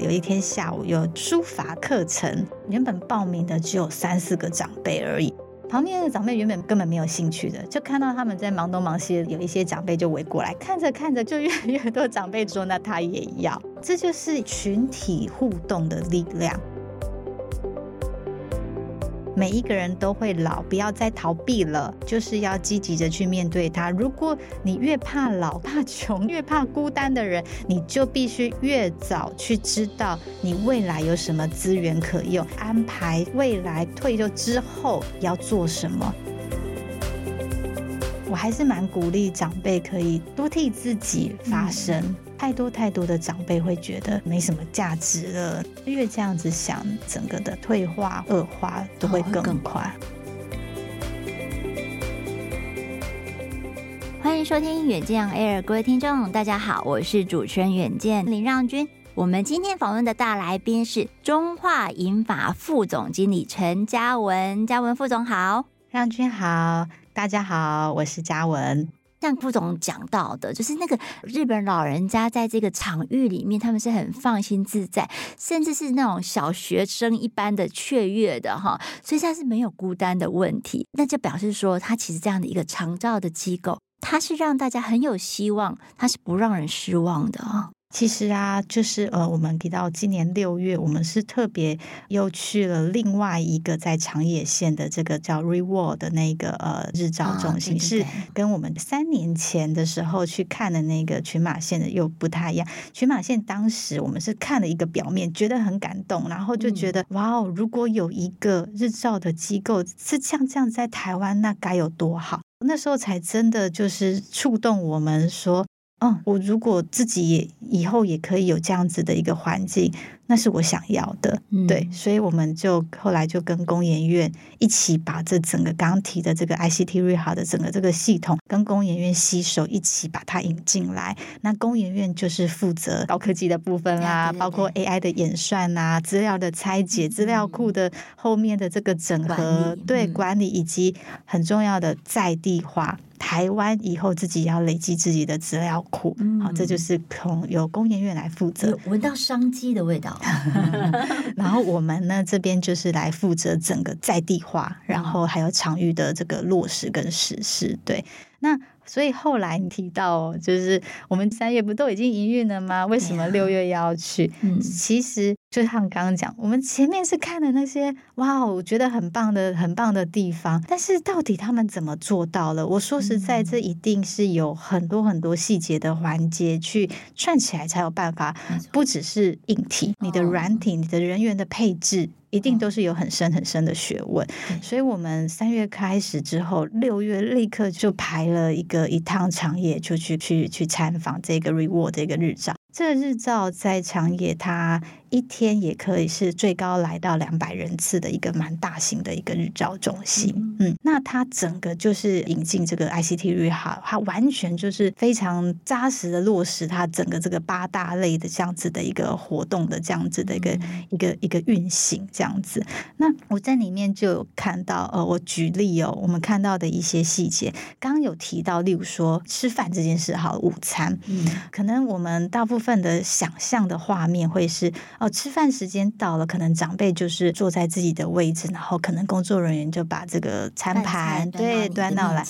有一天下午有书法课程，原本报名的只有三四个长辈而已。旁边的长辈原本根本没有兴趣的，就看到他们在忙东忙西，有一些长辈就围过来，看着看着就越来越多长辈说：“那他也要。”这就是群体互动的力量。每一个人都会老，不要再逃避了，就是要积极的去面对它。如果你越怕老、怕穷、越怕孤单的人，你就必须越早去知道你未来有什么资源可用，安排未来退休之后要做什么。我还是蛮鼓励长辈可以多替自己发声。太多太多的长辈会觉得没什么价值了，越这样子想，整个的退化恶化都会更快。欢迎收听远见 Air，各位听众，大家好，我是主持人远见林让君。我们今天访问的大来宾是中化银法副总经理陈嘉文，嘉文副总好，让君好，大家好，我是嘉文。像顾总讲到的，就是那个日本老人家在这个场域里面，他们是很放心自在，甚至是那种小学生一般的雀跃的哈，所以他是没有孤单的问题。那就表示说，他其实这样的一个长照的机构，他是让大家很有希望，他是不让人失望的啊。其实啊，就是呃，我们提到今年六月，我们是特别又去了另外一个在长野县的这个叫 Reward 的那个呃日照中心，哦、对对对，是跟我们三年前的时候去看的那个群马县的又不太一样。群马县当时我们是看了一个表面，觉得很感动，然后就觉得、嗯、哇哦，如果有一个日照的机构是像这样在台湾，那该有多好！那时候才真的就是触动我们说。嗯，我如果自己也以后也可以有这样子的一个环境，那是我想要的。嗯、对，所以我们就后来就跟工研院一起把这整个刚提的这个 ICT Rehab 的整个这个系统，跟工研院携手一起把它引进来。那工研院就是负责高科技的部分啦，包括 AI 的演算啊，资料的拆解，资料库的后面的这个整合，对管理以及很重要的在地化。台湾以后自己要累积自己的资料库，嗯、好，这就是从由工研院来负责。闻到商机的味道。然后我们呢这边就是来负责整个在地化，然后还有场域的这个落实跟实施。对，那。所以后来你提到，就是我们三月不都已经营运了吗？为什么六月要去？嗯，其实就像刚刚讲，我们前面是看的那些哇，我觉得很棒的、很棒的地方，但是到底他们怎么做到了？我说实在，这一定是有很多很多细节的环节去串起来，才有办法。不只是硬体，你的软体，你的人员的配置。一定都是有很深很深的学问，所以我们三月开始之后，六月立刻就排了一个一趟长野，就去去去参访这个 Reward 这个日照。这个日照在长野，它一天也可以是最高来到两百人次的一个蛮大型的一个日照中心。嗯，那它整个就是引进这个 ICT Rehab，它完全就是非常扎实的落实它整个这个八大类的这样子的一个活动的这样子的一个一个一个运行这样子。那我在里面就有看到，呃，我举例哦，我们看到的一些细节，刚刚有提到，例如说吃饭这件事，好，午餐，嗯，可能我们大。部分的想象的画面会是哦，吃饭时间到了，可能长辈就是坐在自己的位置，然后可能工作人员就把这个餐盘对端到来。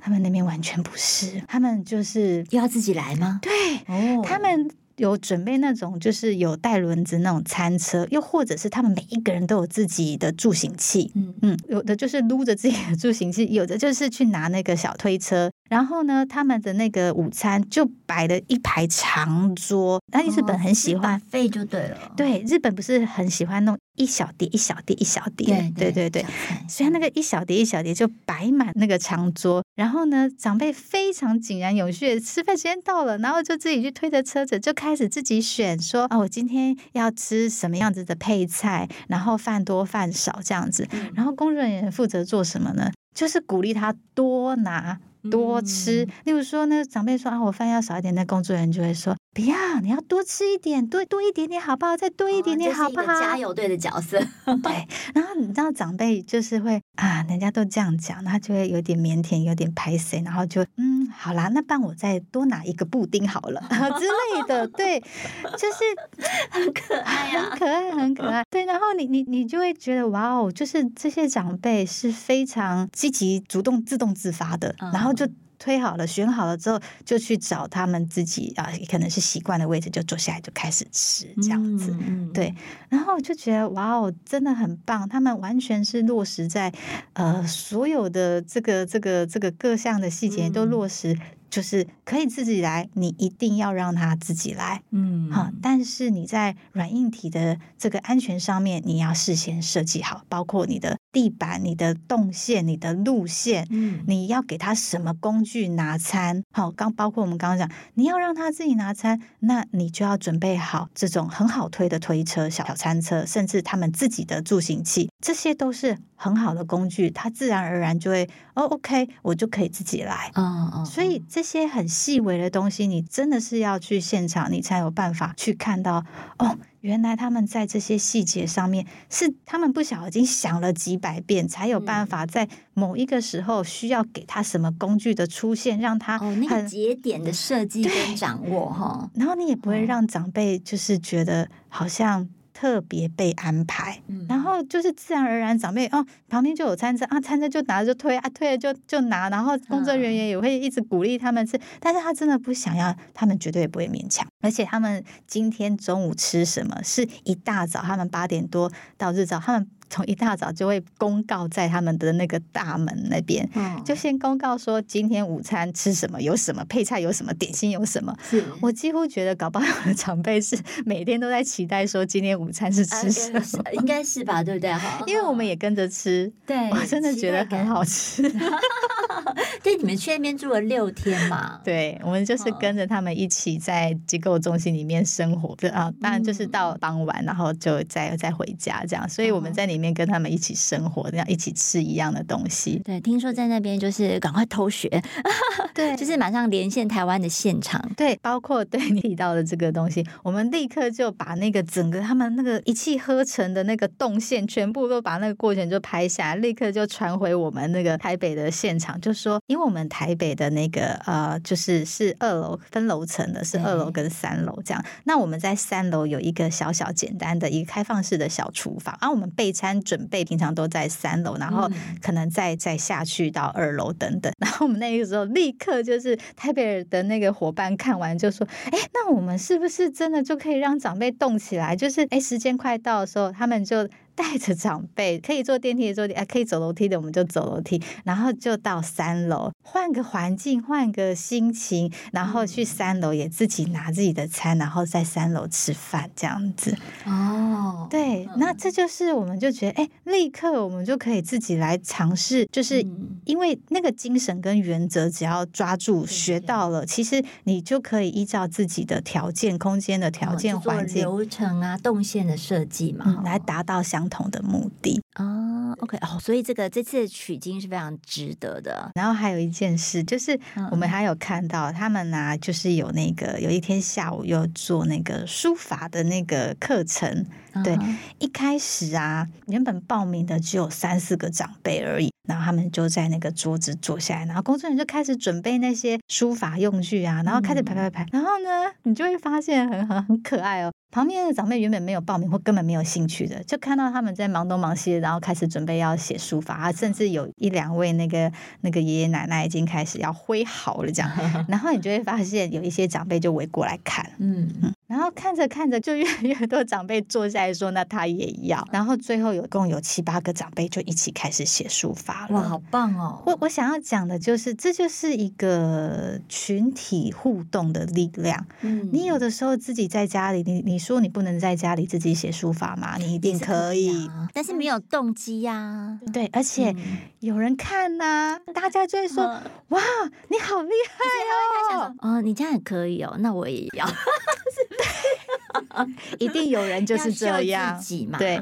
他们那边完全不是，他们就是要自己来吗？对，哦，他们有准备那种就是有带轮子那种餐车，又或者是他们每一个人都有自己的助行器，嗯嗯，有的就是撸着自己的助行器，有的就是去拿那个小推车。然后呢，他们的那个午餐就摆了一排长桌。那日本很喜欢，费就对了。对，日本不是很喜欢弄一小碟一小碟一小碟，对对对对。所以那个一小碟一小碟就摆满那个长桌。然后呢，长辈非常井然有序，吃饭时间到了，然后就自己去推着车子，就开始自己选说啊，我今天要吃什么样子的配菜，然后饭多饭少这样子。然后工作人员负责做什么呢？就是鼓励他多拿。多吃，例如说那，长辈说啊，我饭要少一点，那工作人员就会说不要，你要多吃一点，多多一点点好不好？再多一点点好不好？哦、加油队的角色，对。然后你知道长辈就是会啊，人家都这样讲，他就会有点腼腆，有点拍谁，然后就嗯，好啦，那帮我再多拿一个布丁好了 之类的，对，就是 很可爱、啊，很可爱，很可爱。对，然后你你你就会觉得哇哦，就是这些长辈是非常积极、主动、自动自发的，然后就。推好了，选好了之后，就去找他们自己啊，可能是习惯的位置，就坐下来就开始吃这样子。嗯、对，然后我就觉得哇哦，真的很棒，他们完全是落实在呃所有的这个这个这个各项的细节都落实。就是可以自己来，你一定要让他自己来，嗯，好。但是你在软硬体的这个安全上面，你要事先设计好，包括你的地板、你的动线、你的路线，嗯，你要给他什么工具拿餐，好，刚包括我们刚刚讲，你要让他自己拿餐，那你就要准备好这种很好推的推车、小餐车，甚至他们自己的助行器，这些都是很好的工具，它自然而然就会哦，OK，我就可以自己来，嗯嗯，所以。这些很细微的东西，你真的是要去现场，你才有办法去看到哦。原来他们在这些细节上面是他们不晓得已经想了几百遍，才有办法在某一个时候需要给他什么工具的出现，让他哦那个节点的设计跟掌握哈。然后你也不会让长辈就是觉得好像。特别被安排，然后就是自然而然，长辈哦旁边就有餐车啊，餐车就拿着就推啊，推了就就拿，然后工作人员也会一直鼓励他们吃，但是他真的不想要，他们绝对不会勉强，而且他们今天中午吃什么，是一大早，他们八点多到日照，他们。从一大早就会公告在他们的那个大门那边，嗯、就先公告说今天午餐吃什么，有什么配菜，有什么点心，有什么。我几乎觉得，搞不好有的长辈是 每天都在期待说今天午餐是吃什么，啊、应该是吧？对不对？因为我们也跟着吃，对，我真的觉得很好吃。对，你们去那边住了六天嘛？对，我们就是跟着他们一起在机构中心里面生活，就啊，当然就是到傍晚，然后就再再回家这样。所以我们在里面跟他们一起生活，这样一起吃一样的东西。对，听说在那边就是赶快偷学，对，就是马上连线台湾的现场。对，包括对你提到的这个东西，我们立刻就把那个整个他们那个一气呵成的那个动线，全部都把那个过程就拍下来，立刻就传回我们那个台北的现场，就说，因为我们台北的那个呃，就是是二楼分楼层的，是二楼跟三楼这样。那我们在三楼有一个小小简单的一个开放式的小厨房，而、啊、我们备餐准备平常都在三楼，然后可能再再下去到二楼等等。然后我们那个时候立刻就是台北的那个伙伴看完就说：“哎，那我们是不是真的就可以让长辈动起来？就是哎，时间快到的时候，他们就。”带着长辈可以坐电梯的坐电，啊，可以走楼梯的我们就走楼梯，然后就到三楼换个环境，换个心情，然后去三楼也自己拿自己的餐，然后在三楼吃饭这样子。哦，对，那这就是我们就觉得，哎，立刻我们就可以自己来尝试，就是因为那个精神跟原则，只要抓住学到了，其实你就可以依照自己的条件、空间的条件、环境、流程啊、动线的设计嘛，嗯，来达到相同的目的啊，OK 哦，所以这个这次的取经是非常值得的。然后还有一件事，就是我们还有看到他们呢、啊，就是有那个有一天下午又做那个书法的那个课程。对，一开始啊，原本报名的只有三四个长辈而已，然后他们就在那个桌子坐下来，然后工作人员就开始准备那些书法用具啊，然后开始排排排，然后呢，你就会发现很很很可爱哦。旁边的长辈原本没有报名或根本没有兴趣的，就看到他们在忙东忙西，然后开始准备要写书法啊，甚至有一两位那个那个爷爷奶奶已经开始要挥毫了这样，然后你就会发现有一些长辈就围过来看，嗯。嗯，然后看着看着就越来越多长辈坐下来说那他也要，然后最后有共有七八个长辈就一起开始写书法了，哇，好棒哦！我我想要讲的就是这就是一个群体互动的力量，嗯，你有的时候自己在家里，你你。你说你不能在家里自己写书法吗？你一定可以，可以啊，但是没有动机呀，啊。对，而且有人看呐，啊，嗯，大家就会说：“哇，你好厉害哦！”哦，你这样也可以哦，那我也要。一定有人就是这样，对。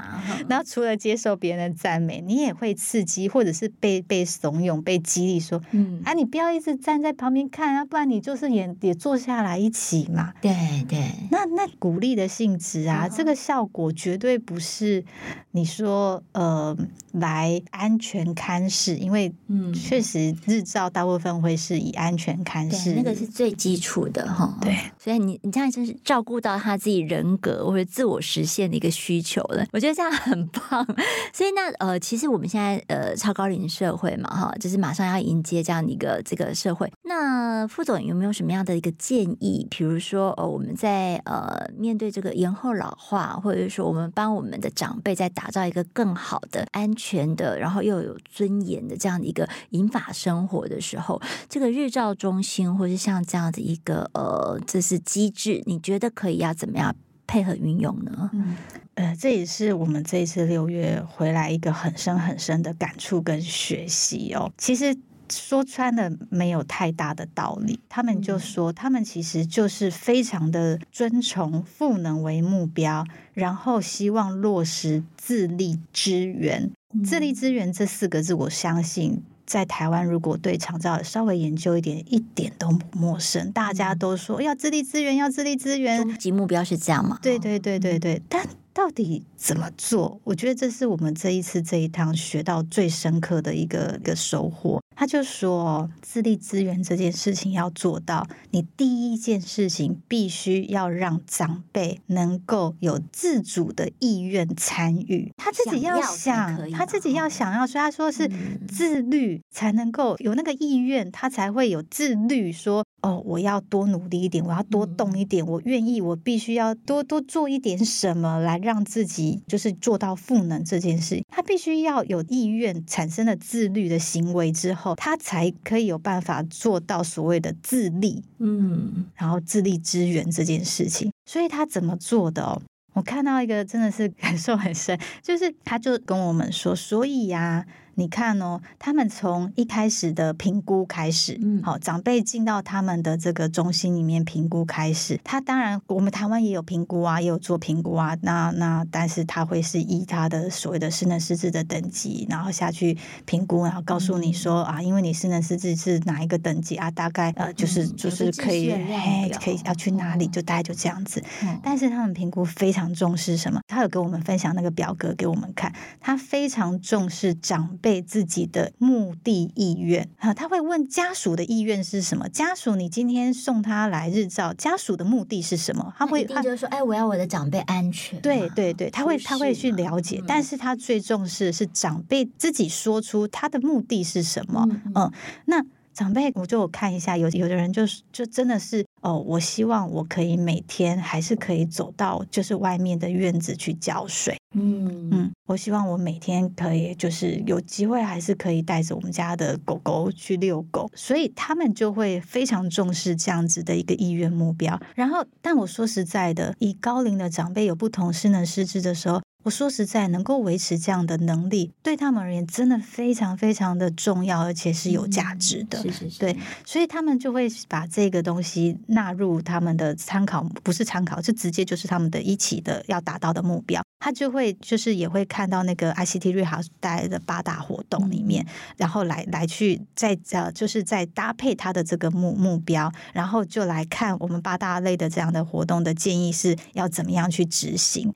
然后除了接受别人的赞美，你也会刺激，或者是被被怂恿、被激励，说：“嗯，啊，你不要一直站在旁边看啊，不然你就是也也坐下来一起嘛。”对对。那那鼓励的性质啊，这个效果绝对不是你说呃来安全看视，因为嗯，确实日照大部分会是以安全看视，那个是最基础的哈。对，所以你你这样就是照顾到他自己人格或者自我实现的一个需求了，我觉得这样很棒。所以那呃，其实我们现在呃超高龄社会嘛哈，就是马上要迎接这样的一个这个社会。那副总有没有什么样的一个建议？比如说呃，我们在呃面对这个延后老化，或者说我们帮我们的长辈在打造一个更好的、安全的，然后又有尊严的这样的一个银发生活的时候，这个日照中心或是像这样的一个呃，这是机制，你觉得可以要怎么样配合运用呢？嗯，呃，这也是我们这一次六月回来一个很深很深的感触跟学习哦。其实说穿了没有太大的道理，他们就说他们其实就是非常的遵从赋能为目标，然后希望落实自立支援。自立支援这四个字，我相信。在台湾，如果对长照稍微研究一点，一点都不陌生。大家都说要自立资源，要自立资源，终极目标是这样吗？对对对对对，但。到底怎么做？我觉得这是我们这一次这一趟学到最深刻的一个一个收获。他就说，自立资源这件事情要做到，你第一件事情必须要让长辈能够有自主的意愿参与，他自己要想，他自己要想要，所以他说是自律才能够有那个意愿，他才会有自律说。哦，我要多努力一点，我要多动一点，嗯、我愿意，我必须要多多做一点什么，来让自己就是做到赋能这件事。他必须要有意愿，产生了自律的行为之后，他才可以有办法做到所谓的自立。嗯，然后自立支援这件事情，所以他怎么做的哦？我看到一个真的是感受很深，就是他就跟我们说，所以呀、啊。你看哦，他们从一开始的评估开始，嗯，好，长辈进到他们的这个中心里面评估开始，他当然我们台湾也有评估啊，也有做评估啊，那那但是他会是以他的所谓的失能失智的等级，然后下去评估，然后告诉你说、嗯、啊，因为你失能失智是哪一个等级啊，大概呃就是、嗯、就是可以哎可以要去哪里，就大概就这样子。嗯、但是他们评估非常重视什么？他有给我们分享那个表格给我们看，他非常重视长辈。被自己的目的意愿啊，他会问家属的意愿是什么？家属，你今天送他来日照，家属的目的是什么？他会他就是说，哎，我要我的长辈安全。对对对，他会他会去了解，但是他最重视的是长辈自己说出他的目的是什么。嗯，嗯，那。长辈，我就看一下，有有的人就是就真的是哦，我希望我可以每天还是可以走到就是外面的院子去浇水，嗯嗯，我希望我每天可以就是有机会还是可以带着我们家的狗狗去遛狗，所以他们就会非常重视这样子的一个意愿目标。然后，但我说实在的，以高龄的长辈有不同失能失智的时候。我说实在，能够维持这样的能力，对他们而言真的非常非常的重要，而且是有价值的。是是是。对，所以他们就会把这个东西纳入他们的参考，不是参考，是直接就是他们的一起的要达到的目标。他就会就是也会看到那个 ICT Rehouse 带来的八大活动里面，然后来来去再呃，就是再搭配他的这个目目标，然后就来看我们八大类的这样的活动的建议是要怎么样去执行。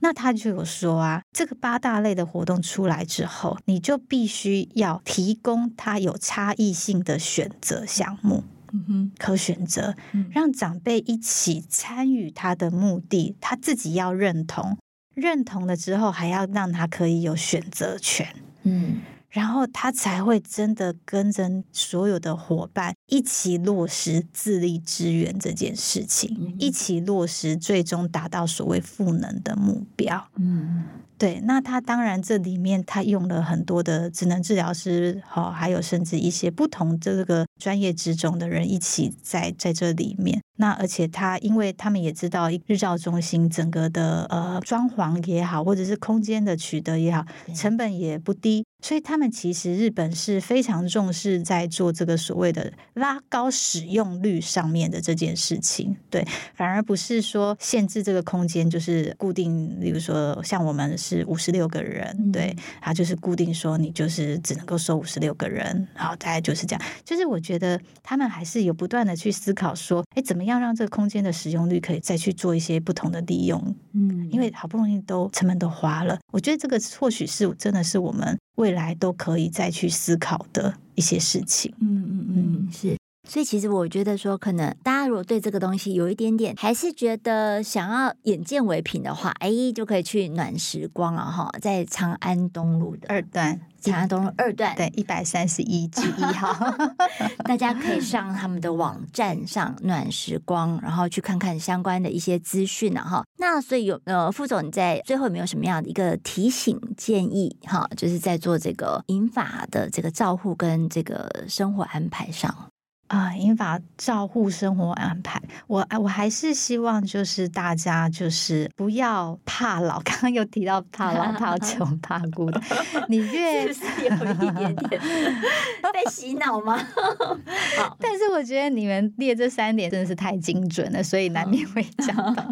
那他就有说啊，这个八大类的活动出来之后，你就必须要提供他有差异性的选择项目，嗯哼，可选择，让长辈一起参与他的目的，他自己要认同，认同了之后，还要让他可以有选择权，嗯。然后他才会真的跟着所有的伙伴一起落实自立支援这件事情，嗯、一起落实，最终达到所谓赋能的目标。嗯，对。那他当然这里面他用了很多的职能治疗师，好，还有甚至一些不同这个专业职种的人一起在在这里面。那而且他因为他们也知道日照中心整个的呃装潢也好，或者是空间的取得也好，成本也不低。所以他们其实日本是非常重视在做这个所谓的拉高使用率上面的这件事情。对，反而不是说限制这个空间就是固定，比如说像我们是五十六个人，对，他就是固定说你就是只能够收五十六个人，然后大概就是这样。就是我觉得他们还是有不断的去思考说，哎，怎么样让这个空间的使用率可以再去做一些不同的利用？嗯，因为好不容易都成本都花了，我觉得这个或许是真的是我们未来都可以再去思考的一些事情。嗯嗯嗯，是。所以其实我觉得说，可能大家如果对这个东西有一点点，还是觉得想要眼见为凭的话，哎，就可以去暖时光了哈，在长安东路的二段，长安东路二段，对，一百三十一之一号，大家可以上他们的网站上暖时光，然后去看看相关的一些资讯了哈。那所以有呃，副总你在最后有没有什么样的一个提醒建议哈？就是在做这个银发的这个照护跟这个生活安排上。啊，银发照护生活安排，我我还是希望就是大家就是不要怕老，刚刚有提到怕老、怕穷、怕孤的，你越是，是有一点点被洗脑吗？但是我觉得你们列这三点真的是太精准了，所以难免会讲到。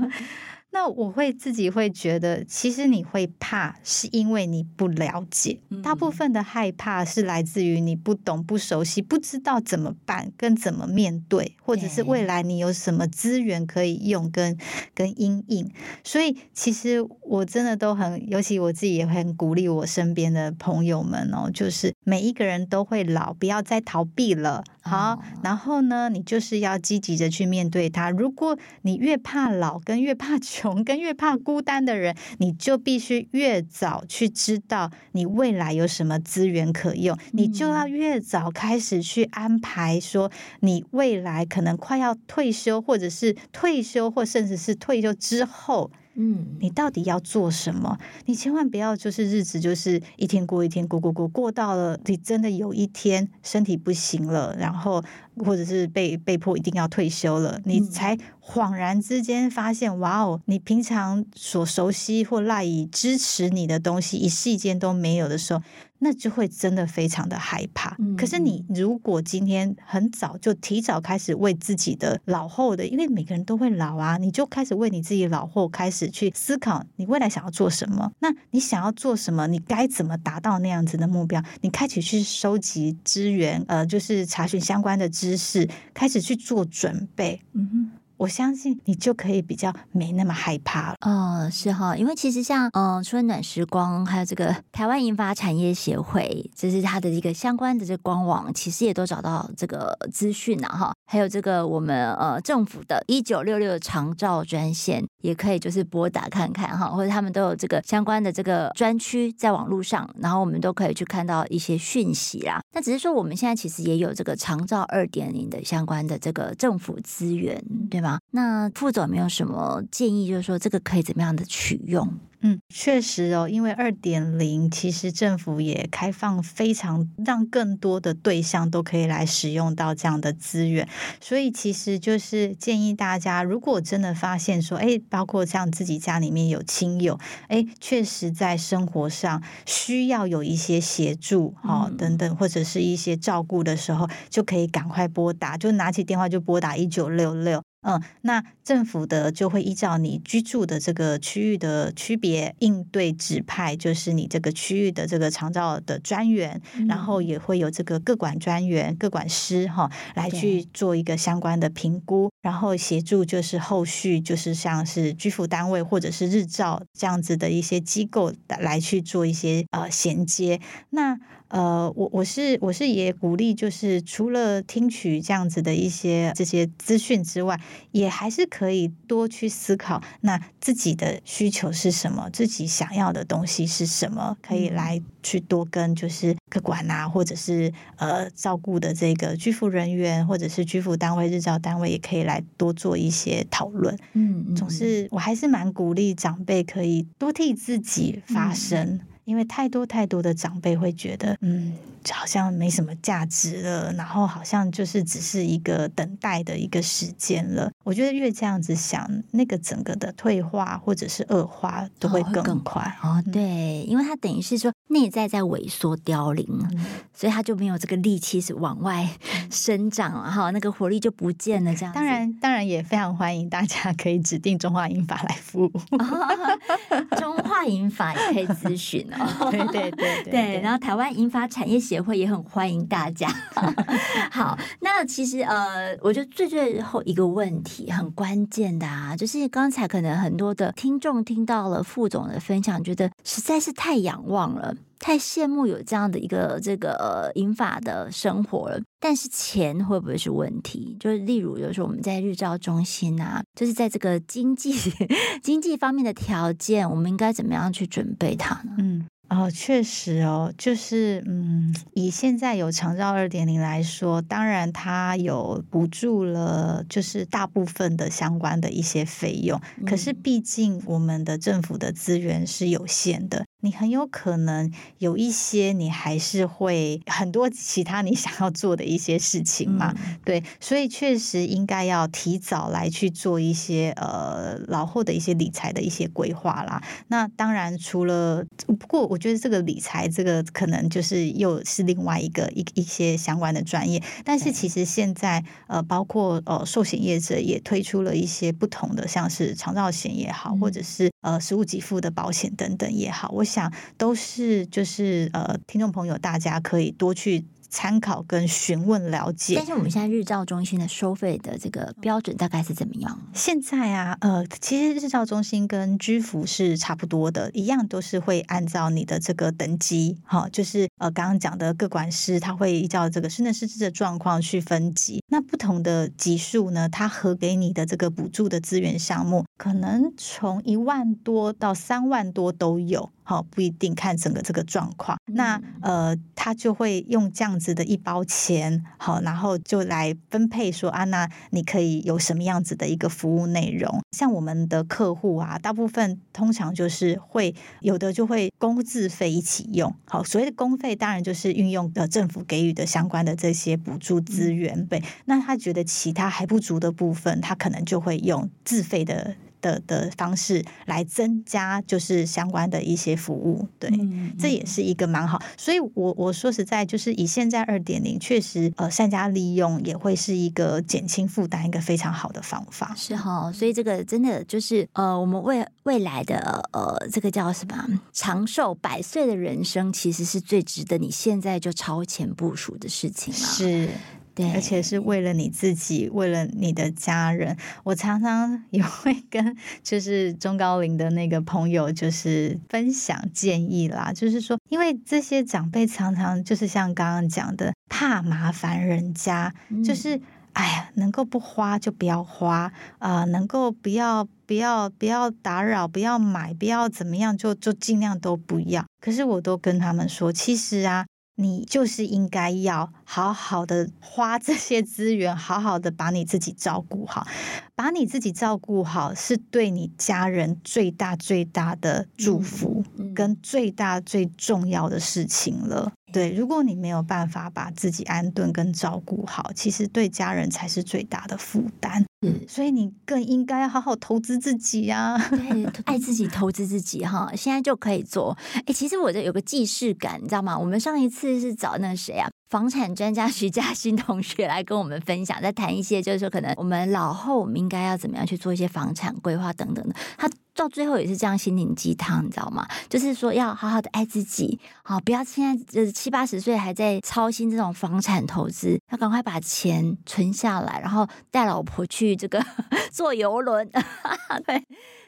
那我会自己会觉得，其实你会怕，是因为你不了解。大部分的害怕是来自于你不懂、不熟悉、不知道怎么办跟怎么面对，或者是未来你有什么资源可以用跟跟阴影。所以，其实我真的都很，尤其我自己也很鼓励我身边的朋友们哦，就是每一个人都会老，不要再逃避了。好，然后呢，你就是要积极的去面对它。如果你越怕老，跟越怕 穷，跟越怕孤单的人，你就必须越早去知道你未来有什么资源可用，你就要越早开始去安排，说你未来可能快要退休，或者是退休，或甚至是退休之后。嗯，你到底要做什么？你千万不要就是日子就是一天过一天过过过，过到了你真的有一天身体不行了，然后或者是被被迫一定要退休了，你才恍然之间发现，哇哦，你平常所熟悉或赖以支持你的东西，一细间都没有的时候。那就会真的非常的害怕。可是你如果今天很早就提早开始为自己的老后的，因为每个人都会老啊，你就开始为你自己老后开始去思考，你未来想要做什么？那你想要做什么？你该怎么达到那样子的目标？你开始去收集资源，呃，就是查询相关的知识，开始去做准备。嗯哼。我相信你就可以比较没那么害怕了。哦，是哈，因为其实像嗯、呃，除了暖时光，还有这个台湾银发产业协会，这是它的一个相关的这个官网，其实也都找到这个资讯了哈。还有这个我们呃政府的一九六六长照专线，也可以就是拨打看看哈，或者他们都有这个相关的这个专区在网络上，然后我们都可以去看到一些讯息啦。那只是说我们现在其实也有这个长照二点零的相关的这个政府资源，对吗？那副总有没有什么建议，就是说这个可以怎么样的取用？嗯，确实哦，因为二点零其实政府也开放非常让更多的对象都可以来使用到这样的资源，所以其实就是建议大家，如果真的发现说，哎，包括像自己家里面有亲友，哎，确实在生活上需要有一些协助，哦，等等，或者是一些照顾的时候，就可以赶快拨打，就拿起电话就拨打一九六六。嗯，那政府的就会依照你居住的这个区域的区别应对指派，就是你这个区域的这个长照的专员，嗯、然后也会有这个各管专员、各管师哈，来去做一个相关的评估，然后协助就是后续就是像是居服单位或者是日照这样子的一些机构来去做一些呃衔接。那呃，我我是我是也鼓励，就是除了听取这样子的一些这些资讯之外，也还是可以多去思考，那自己的需求是什么，自己想要的东西是什么，可以来去多跟就是客管啊，或者是呃照顾的这个居服人员，或者是居服单位、日照单位，也可以来多做一些讨论。嗯，总是我还是蛮鼓励长辈可以多替自己发声。嗯因为太多太多的长辈会觉得，嗯，好像没什么价值了，然后好像就是只是一个等待的一个时间了。我觉得越这样子想，那个整个的退化或者是恶化都会更快。哦，哦对，因为它等于是说内在在萎缩凋零，嗯、所以它就没有这个力气是往外生长了哈，那个活力就不见了。这样，当然，当然也非常欢迎大家可以指定中华银法来服务。哦、中华银法也可以咨询哦。对对对对，然后台湾银发产业协会也很欢迎大家。好，那其实呃，我觉得最最后一个问题很关键的啊，就是刚才可能很多的听众听到了副总的分享，觉得实在是太仰望了。太羡慕有这样的一个这个银发的生活了，但是钱会不会是问题？就是例如，有时候我们在日照中心啊，就是在这个经济 经济方面的条件，我们应该怎么样去准备它呢？嗯。哦，确实哦，就是嗯，以现在有长照二点零来说，当然它有补助了，就是大部分的相关的一些费用。可是毕竟我们的政府的资源是有限的，你很有可能有一些你还是会很多其他你想要做的一些事情嘛。嗯、对，所以确实应该要提早来去做一些呃老后的一些理财的一些规划啦。那当然除了不过我。觉得这个理财，这个可能就是又是另外一个一一些相关的专业。但是其实现在呃，包括呃寿险业者也推出了一些不同的，像是长照险也好，或者是呃实物给付的保险等等也好，我想都是就是呃听众朋友大家可以多去。参考跟询问了解，但是我们现在日照中心的收费的这个标准大概是怎么样？现在啊，呃，其实日照中心跟居服是差不多的，一样都是会按照你的这个等级，哈，就是呃刚刚讲的各管师，他会依照这个失能失智的状况去分级。那不同的级数呢，他核给你的这个补助的资源项目，可能从一万多到三万多都有。好，不一定看整个这个状况。那呃，他就会用这样子的一包钱，好，然后就来分配说啊，那你可以有什么样子的一个服务内容？像我们的客户啊，大部分通常就是会有的就会公自费一起用。好，所谓的公费当然就是运用的政府给予的相关的这些补助资源。对，那他觉得其他还不足的部分，他可能就会用自费的。的的方式来增加就是相关的一些服务，对，嗯、这也是一个蛮好。所以我，我我说实在，就是以现在二点零，确实呃善加利用，也会是一个减轻负担一个非常好的方法。是哈，所以这个真的就是呃，我们未未来的呃，这个叫什么长寿百岁的人生，其实是最值得你现在就超前部署的事情了。是。对，而且是为了你自己，为了你的家人。我常常也会跟就是中高龄的那个朋友，就是分享建议啦。就是说，因为这些长辈常常就是像刚刚讲的，怕麻烦人家，就是哎呀，能够不花就不要花啊，呃，能够不要不要不要打扰，不要买，不要怎么样，就就尽量都不要。可是我都跟他们说，其实啊。你就是应该要好好的花这些资源，好好的把你自己照顾好，把你自己照顾好，是对你家人最大最大的祝福，跟最大最重要的事情了。对，如果你没有办法把自己安顿跟照顾好，其实对家人才是最大的负担。嗯，所以你更应该要好好投资自己呀、啊。对，爱自己，投资自己哈，现在就可以做。哎，其实我这有个既视感，你知道吗？我们上一次是找那个谁啊？房产专家徐嘉欣同学来跟我们分享，在谈一些就是说，可能我们老后我们应该要怎么样去做一些房产规划等等的。他到最后也是这样心灵鸡汤，你知道吗？就是说要好好的爱自己，好不要现在就是七八十岁还在操心这种房产投资，要赶快把钱存下来，然后带老婆去这个 坐游轮。对。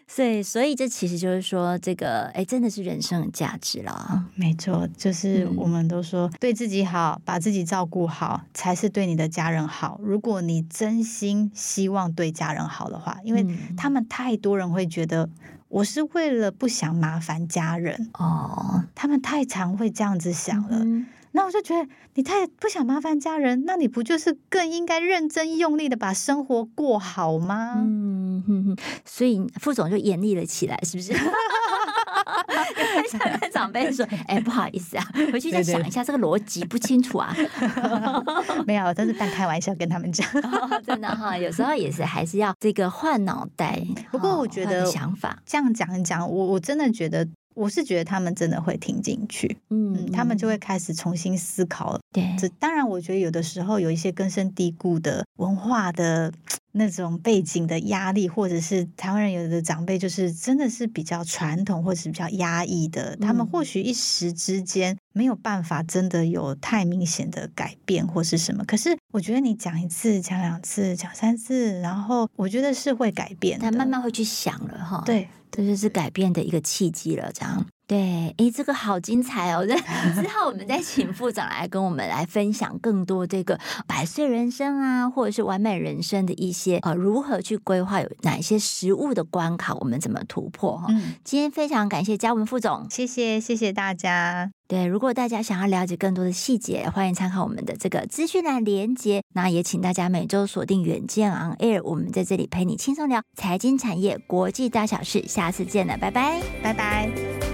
所以，所以这其实就是说，这个哎，真的是人生的价值了。没错，就是我们都说，对自己好，把自己照顾好，才是对你的家人好。如果你真心希望对家人好的话，因为他们太多人会觉得我是为了不想麻烦家人哦，他们太常会这样子想了。嗯那我就觉得你太不想麻烦家人，那你不就是更应该认真用力的把生活过好吗？嗯哼哼，所以副总就严厉了起来，是不是？有没有想跟长辈说，哎、欸，不好意思啊，回去再想一下这个逻辑不清楚啊。没有，都是半开玩笑跟他们讲。哦、真的哈，有时候也是还是要这个换脑袋。不过我觉得想法这样讲一讲，我我真的觉得。我是觉得他们真的会听进去，嗯，嗯，他们就会开始重新思考。对，这当然，我觉得有的时候有一些根深蒂固的文化的那种背景的压力，或者是台湾人有的长辈就是真的是比较传统，或者是比较压抑的，他们或许一时之间没有办法真的有太明显的改变或是什么。可是我觉得你讲一次、讲两次、讲三次，然后我觉得是会改变，他慢慢会去想了哈。对。这就是改变的一个契机了，这样。对，哎，这个好精彩哦！之后我们再 请副长来跟我们来分享更多这个百岁人生啊，或者是完美人生的一些呃，如何去规划，有哪一些实物的关卡，我们怎么突破哈？嗯，今天非常感谢嘉文副总，谢谢谢谢大家。对，如果大家想要了解更多的细节，欢迎参考我们的这个资讯栏连接。那也请大家每周锁定远见 On Air，我们在这里陪你轻松聊财经产业国际大小事。下次见了，拜拜，拜拜。